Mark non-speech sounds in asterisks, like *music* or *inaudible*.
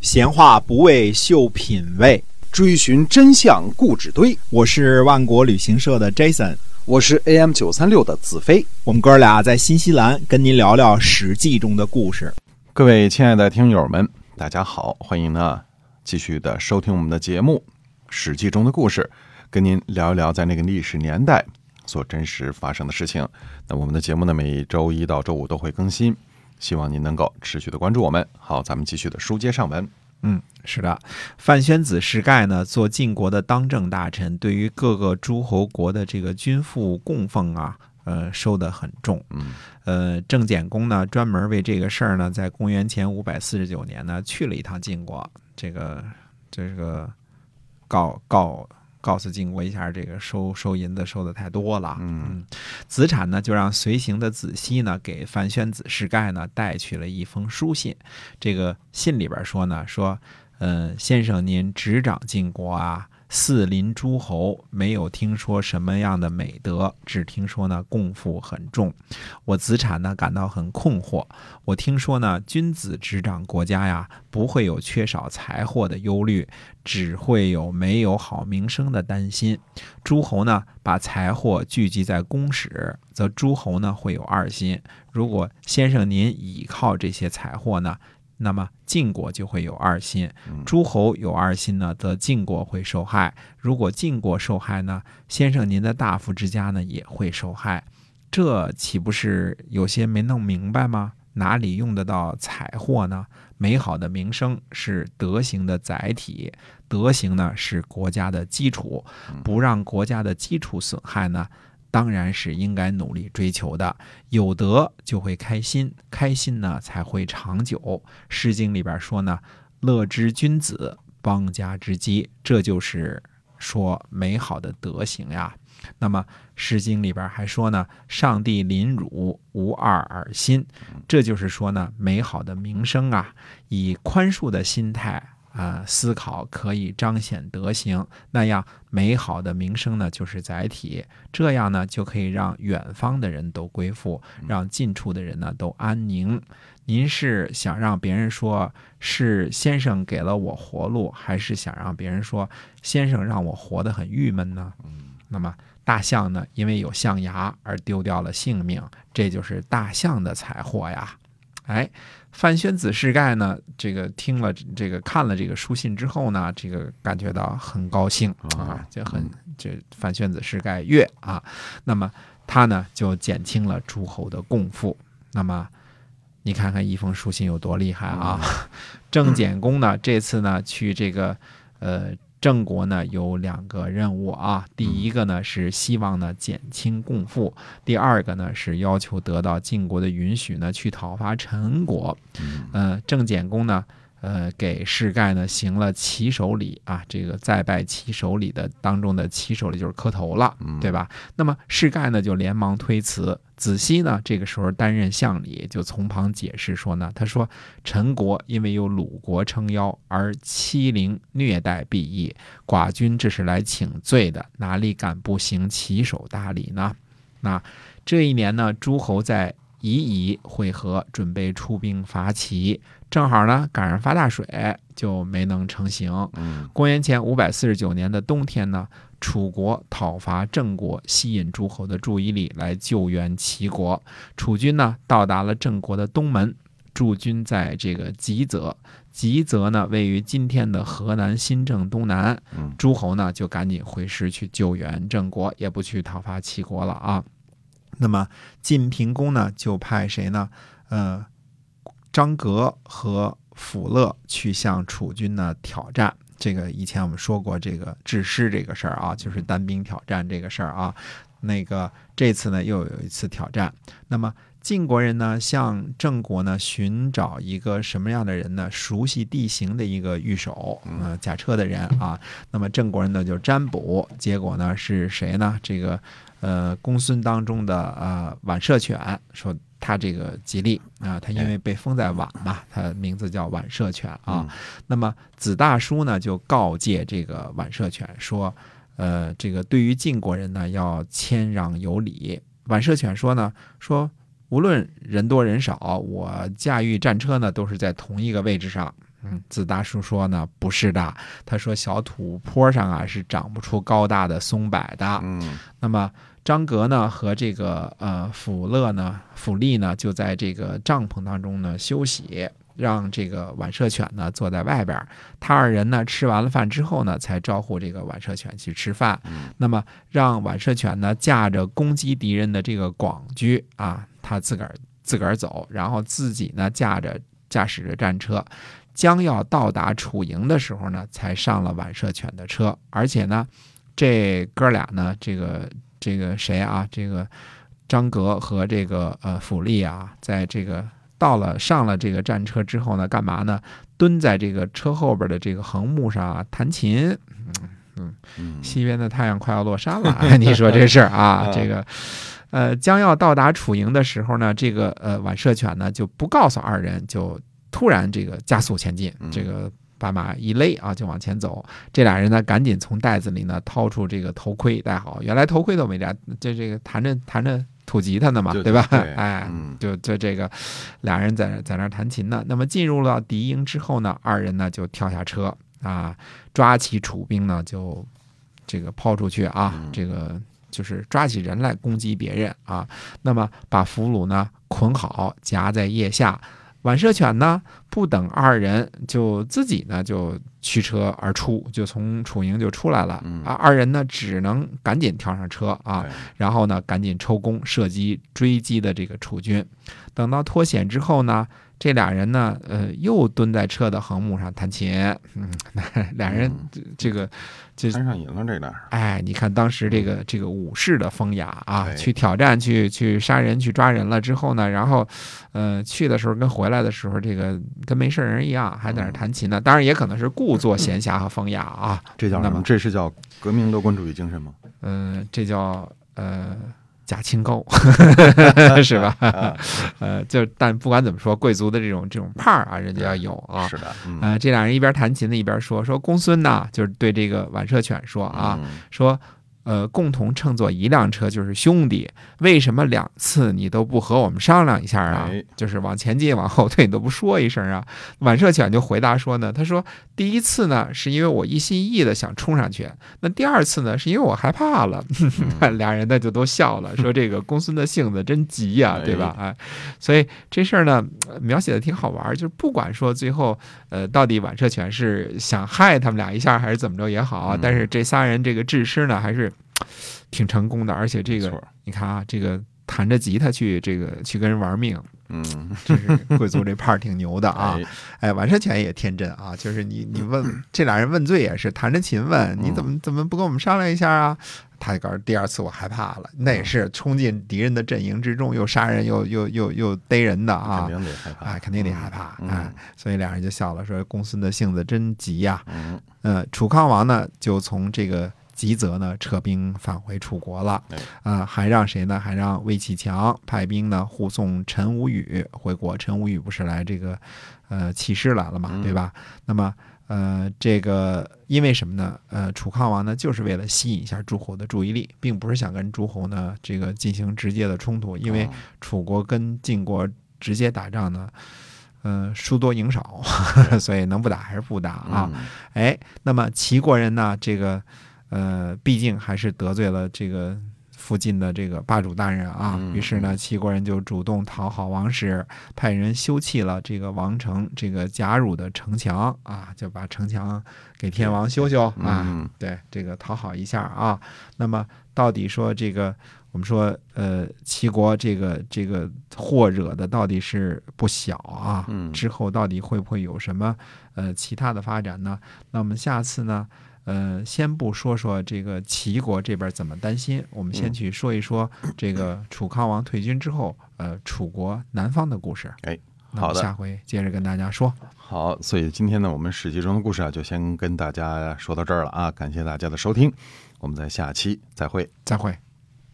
闲话不为秀品味，追寻真相固执堆。我是万国旅行社的 Jason，我是 AM 九三六的子飞。我们哥俩在新西兰跟您聊聊《史记》中的故事。各位亲爱的听友们，大家好，欢迎呢继续的收听我们的节目《史记》中的故事，跟您聊一聊在那个历史年代所真实发生的事情。那我们的节目呢，每周一到周五都会更新，希望您能够持续的关注我们。好，咱们继续的书接上文。嗯，是的，范宣子世盖呢，做晋国的当政大臣，对于各个诸侯国的这个君父供奉啊，呃，收得很重。嗯，呃，郑简公呢，专门为这个事儿呢，在公元前五百四十九年呢，去了一趟晋国，这个这个告告告诉晋国一下，这个收收银子收的太多了。嗯，子产呢，就让随行的子西呢，给范宣子世盖呢带去了一封书信。这个信里边说呢，说，呃，先生您执掌晋国啊，四邻诸侯，没有听说什么样的美德，只听说呢共赋很重。我子产呢感到很困惑。我听说呢，君子执掌国家呀，不会有缺少财货的忧虑，只会有没有好名声的担心。诸侯呢，把财货聚集在公室，则诸侯呢会有二心。如果先生您倚靠这些财货呢，那么晋国就会有二心。诸侯有二心呢，则晋国会受害。如果晋国受害呢，先生您的大夫之家呢也会受害。这岂不是有些没弄明白吗？哪里用得到财货呢？美好的名声是德行的载体，德行呢是国家的基础，不让国家的基础损害呢，当然是应该努力追求的。有德就会开心，开心呢才会长久。《诗经》里边说呢：“乐之君子，邦家之基。”这就是说美好的德行呀。那么《诗经》里边还说呢：“上帝临汝，无二而心。”这就是说呢，美好的名声啊，以宽恕的心态啊思考，可以彰显德行。那样美好的名声呢，就是载体，这样呢，就可以让远方的人都归附，让近处的人呢都安宁。您是想让别人说是先生给了我活路，还是想让别人说先生让我活得很郁闷呢？那么大象呢，因为有象牙而丢掉了性命，这就是大象的财货呀。哎，范宣子世盖呢，这个听了这个看了这个书信之后呢，这个感觉到很高兴啊，就很这范宣子世盖悦啊。那么他呢，就减轻了诸侯的共赋。那么你看看一封书信有多厉害啊！*laughs* 郑简公呢，这次呢去这个呃。郑国呢有两个任务啊，第一个呢是希望呢减轻共赋，第二个呢是要求得到晋国的允许呢去讨伐陈国。呃，郑简公呢，呃，给世盖呢行了起手礼啊，这个再拜起手礼的当中的起手礼就是磕头了，对吧？那么世盖呢就连忙推辞。子西呢，这个时候担任相礼，就从旁解释说呢，他说陈国因为有鲁国撑腰而欺凌虐待鄙夷，寡君这是来请罪的，哪里敢不行起手大礼呢？那这一年呢，诸侯在夷夷会合，准备出兵伐齐，正好呢赶上发大水，就没能成行。公元前五百四十九年的冬天呢。楚国讨伐郑国，吸引诸侯的注意力，来救援齐国。楚军呢，到达了郑国的东门，驻军在这个吉泽。吉泽呢，位于今天的河南新郑东南。诸侯呢，就赶紧回师去救援郑国，也不去讨伐齐国了啊。那么晋平公呢，就派谁呢？呃，张格和辅乐去向楚军呢挑战。这个以前我们说过，这个制师这个事儿啊，就是单兵挑战这个事儿啊。那个这次呢，又有一次挑战。那么晋国人呢，向郑国呢寻找一个什么样的人呢？熟悉地形的一个御手，呃，驾车的人啊。那么郑国人呢就占卜，结果呢是谁呢？这个呃公孙当中的呃宛射犬说。他这个吉利啊，他因为被封在宛嘛，他名字叫宛射犬啊。那么子大叔呢，就告诫这个宛射犬说：“呃，这个对于晋国人呢，要谦让有礼。”宛射犬说呢：“说无论人多人少，我驾驭战车呢，都是在同一个位置上。嗯，子大叔说呢，不是的。他说小土坡上啊是长不出高大的松柏的。嗯那么张格呢和这个呃辅乐呢辅利呢就在这个帐篷当中呢休息，让这个晚射犬呢坐在外边。他二人呢吃完了饭之后呢，才招呼这个晚射犬去吃饭。嗯那么让晚射犬呢驾着攻击敌人的这个广驹啊，他自个儿自个儿走，然后自己呢驾着驾驶着战车。将要到达楚营的时候呢，才上了晚射犬的车，而且呢，这哥俩呢，这个这个谁啊，这个张格和这个呃府利啊，在这个到了上了这个战车之后呢，干嘛呢？蹲在这个车后边的这个横木上啊，弹琴。嗯西边的太阳快要落山了，*laughs* 你说这事儿啊？嗯这个，呃，将要到达楚营的时候呢，这个呃晚射犬呢就不告诉二人，就突然这个加速前进，嗯这个把马一勒啊，就往前走。这俩人呢，赶紧从袋子里呢掏出这个头盔戴好，原来头盔都没戴，这这个弹着弹着土吉他呢嘛，对对吧？对哎，嗯就就这个俩人在那在那儿弹琴呢。那么进入了敌营之后呢，二人呢就跳下车啊，抓起楚兵呢就这个抛出去啊，嗯这个就是抓起人来攻击别人啊。那么把俘虏呢捆好，夹在腋下。晚射犬呢，不等二人，就自己呢就驱车而出，就从楚营就出来了。嗯啊，二人呢只能赶紧跳上车啊，哎然后呢，赶紧抽弓射击追击的这个楚军。等到脱险之后呢，这俩人呢，呃，又蹲在车的横木上弹琴。嗯，俩人这这个，这摊上瘾了这俩。哎，你看当时这个这个武士的风雅啊，哎去挑战、去去杀人、去抓人了之后呢，然后，呃，去的时候跟回来的时候，这个跟没事人一样，还在那弹琴呢。当然，也可能是故作闲暇和风雅啊。这叫什么这是叫革命乐观主义精神吗？嗯、这叫呃假清高，*laughs* 是吧？啊呃，就但不管怎么说，贵族的这种这种派儿啊，人家要有啊。是的，嗯呃，这俩人一边弹琴呢，一边说说公孙呐，就是对这个晚射犬说啊，嗯说呃，共同乘坐一辆车就是兄弟，为什么两次你都不和我们商量一下啊？哎就是往前进往后退你都不说一声啊？*laughs* 晚射犬就回答说呢，他说第一次呢是因为我一心一意的想冲上去，那第二次呢是因为我害怕了。*laughs* 俩人呢就都笑了，*laughs* 说这个公孙的性子真急呀、哎对吧？哎，所以这事儿呢呃描写的挺好玩儿，就是不管说最后呃到底晚射犬是想害他们俩一下还是怎么着也好但是这仨人这个制师呢还是挺成功的，而且这个你看啊，这个弹着吉他去这个去跟人玩命，嗯。这是贵族这派儿挺牛的啊。哎。哎，晚射犬也天真啊，就是你你问 *clears throat* 这俩人问罪也是弹着琴问，你怎么怎么不跟我们商量一下啊？他就告诉第二次我害怕了，那也是冲进敌人的阵营之中，又杀人又又又又逮人的啊肯，定得害怕，哎，肯定得害怕，嗯哎，所以俩人就笑了，说公孙的性子真急呀、嗯。呃，楚康王呢，就从这个吉泽呢撤兵返回楚国了哎。啊、还让谁呢？还让魏启强派兵呢护送陈无宇回国。陈无宇不是来这个呃起事来了嘛，嗯对吧？那么呃，这个因为什么呢？呃，楚康王呢，就是为了吸引一下诸侯的注意力，并不是想跟诸侯呢这个进行直接的冲突，因为哦楚国跟晋国直接打仗呢。呃，输多赢少，*laughs* 所以能不打还是不打啊。嗯哎，那么齐国人呢，这个呃，毕竟还是得罪了这个附近的这个霸主大人啊，嗯于是呢，齐国人就主动讨好王室，派人修葺了这个王城这个贾汝的城墙啊，就把城墙给天王修修啊，嗯对，这个讨好一下啊。那么到底说这个，我们说呃，齐国这个这个祸惹的到底是不小啊，嗯之后到底会不会有什么呃其他的发展呢？那我们下次呢？呃，先不说说这个齐国这边怎么担心，我们先嗯去说一说这个楚康王退军之后，呃，楚国南方的故事。哎，好的下回接着跟大家说。好，所以今天呢，我们史记中的故事啊，就先跟大家说到这儿了啊，感谢大家的收听，我们在下期再会。再会。